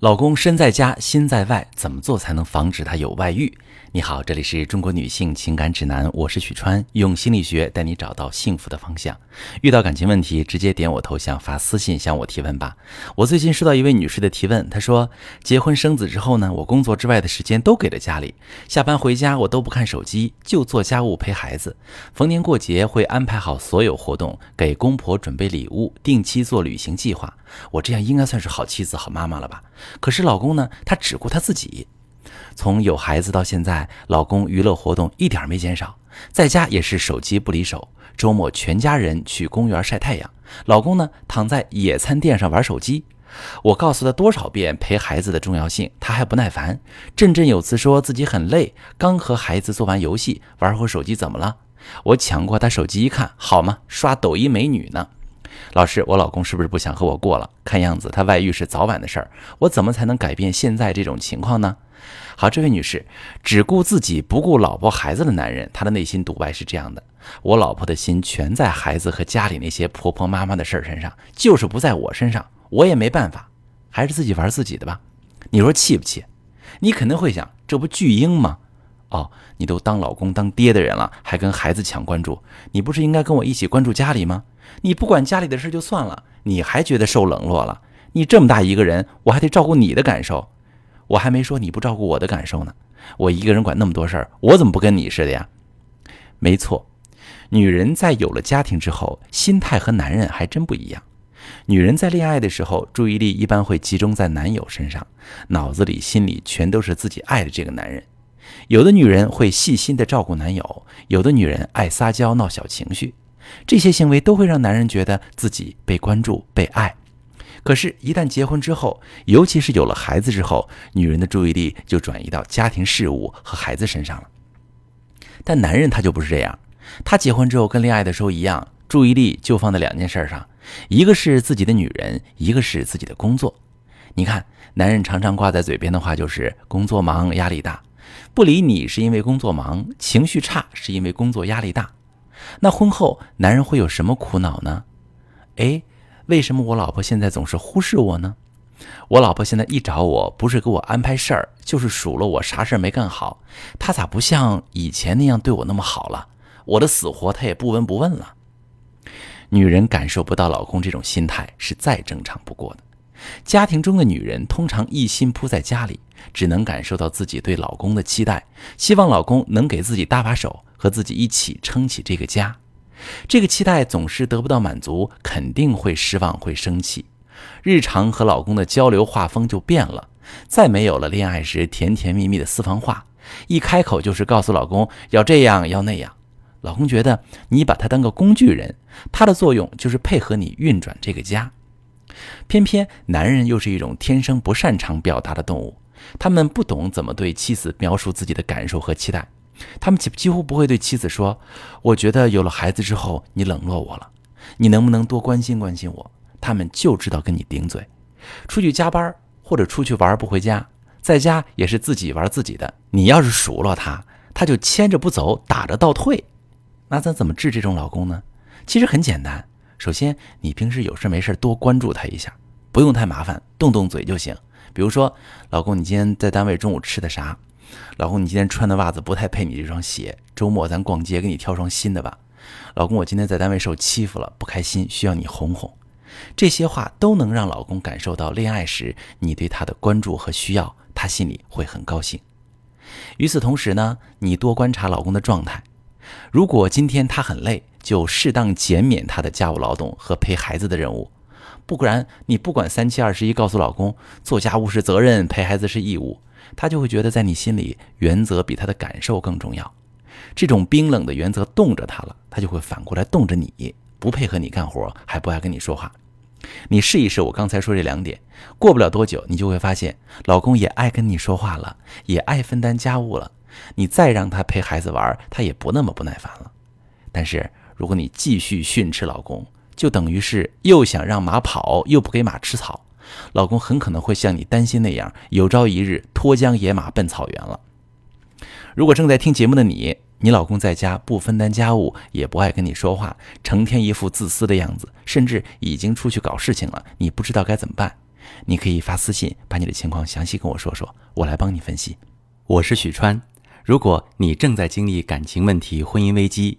老公身在家心在外，怎么做才能防止他有外遇？你好，这里是中国女性情感指南，我是许川，用心理学带你找到幸福的方向。遇到感情问题，直接点我头像发私信向我提问吧。我最近收到一位女士的提问，她说结婚生子之后呢，我工作之外的时间都给了家里，下班回家我都不看手机，就做家务陪孩子。逢年过节会安排好所有活动，给公婆准备礼物，定期做旅行计划。我这样应该算是好妻子、好妈妈了吧？可是老公呢，他只顾他自己。从有孩子到现在，老公娱乐活动一点没减少，在家也是手机不离手。周末全家人去公园晒太阳，老公呢躺在野餐垫上玩手机。我告诉他多少遍陪孩子的重要性，他还不耐烦，振振有词说自己很累，刚和孩子做完游戏，玩会手机怎么了？我抢过他手机一看，好吗？刷抖音美女呢。老师，我老公是不是不想和我过了？看样子他外遇是早晚的事儿，我怎么才能改变现在这种情况呢？好，这位女士，只顾自己不顾老婆孩子的男人，他的内心独白是这样的：我老婆的心全在孩子和家里那些婆婆妈妈的事儿身上，就是不在我身上，我也没办法，还是自己玩自己的吧。你说气不气？你肯定会想，这不巨婴吗？哦，你都当老公当爹的人了，还跟孩子抢关注，你不是应该跟我一起关注家里吗？你不管家里的事就算了，你还觉得受冷落了？你这么大一个人，我还得照顾你的感受。我还没说你不照顾我的感受呢，我一个人管那么多事儿，我怎么不跟你似的呀？没错，女人在有了家庭之后，心态和男人还真不一样。女人在恋爱的时候，注意力一般会集中在男友身上，脑子里、心里全都是自己爱的这个男人。有的女人会细心的照顾男友，有的女人爱撒娇闹小情绪，这些行为都会让男人觉得自己被关注、被爱。可是，一旦结婚之后，尤其是有了孩子之后，女人的注意力就转移到家庭事务和孩子身上了。但男人他就不是这样，他结婚之后跟恋爱的时候一样，注意力就放在两件事上，一个是自己的女人，一个是自己的工作。你看，男人常常挂在嘴边的话就是工作忙、压力大，不理你是因为工作忙，情绪差是因为工作压力大。那婚后男人会有什么苦恼呢？哎。为什么我老婆现在总是忽视我呢？我老婆现在一找我，不是给我安排事儿，就是数落我啥事儿没干好。她咋不像以前那样对我那么好了？我的死活她也不闻不问了。女人感受不到老公这种心态是再正常不过的。家庭中的女人通常一心扑在家里，只能感受到自己对老公的期待，希望老公能给自己搭把手，和自己一起撑起这个家。这个期待总是得不到满足，肯定会失望，会生气。日常和老公的交流画风就变了，再没有了恋爱时甜甜蜜蜜的私房话，一开口就是告诉老公要这样要那样。老公觉得你把他当个工具人，他的作用就是配合你运转这个家。偏偏男人又是一种天生不擅长表达的动物，他们不懂怎么对妻子描述自己的感受和期待。他们几几乎不会对妻子说：“我觉得有了孩子之后，你冷落我了，你能不能多关心关心我？”他们就知道跟你顶嘴，出去加班或者出去玩不回家，在家也是自己玩自己的。你要是数落他，他就牵着不走，打着倒退。那咱怎么治这种老公呢？其实很简单，首先你平时有事没事多关注他一下，不用太麻烦，动动嘴就行。比如说，老公，你今天在单位中午吃的啥？老公，你今天穿的袜子不太配你这双鞋，周末咱逛街给你挑双新的吧。老公，我今天在单位受欺负了，不开心，需要你哄哄。这些话都能让老公感受到恋爱时你对他的关注和需要，他心里会很高兴。与此同时呢，你多观察老公的状态，如果今天他很累，就适当减免他的家务劳动和陪孩子的任务。不然，你不管三七二十一，告诉老公做家务是责任，陪孩子是义务。他就会觉得，在你心里，原则比他的感受更重要。这种冰冷的原则冻着他了，他就会反过来冻着你，不配合你干活，还不爱跟你说话。你试一试我刚才说这两点，过不了多久，你就会发现，老公也爱跟你说话了，也爱分担家务了。你再让他陪孩子玩，他也不那么不耐烦了。但是，如果你继续训斥老公，就等于是又想让马跑，又不给马吃草。老公很可能会像你担心那样，有朝一日脱缰野马奔草原了。如果正在听节目的你，你老公在家不分担家务，也不爱跟你说话，成天一副自私的样子，甚至已经出去搞事情了，你不知道该怎么办，你可以发私信把你的情况详细跟我说说，我来帮你分析。我是许川，如果你正在经历感情问题、婚姻危机，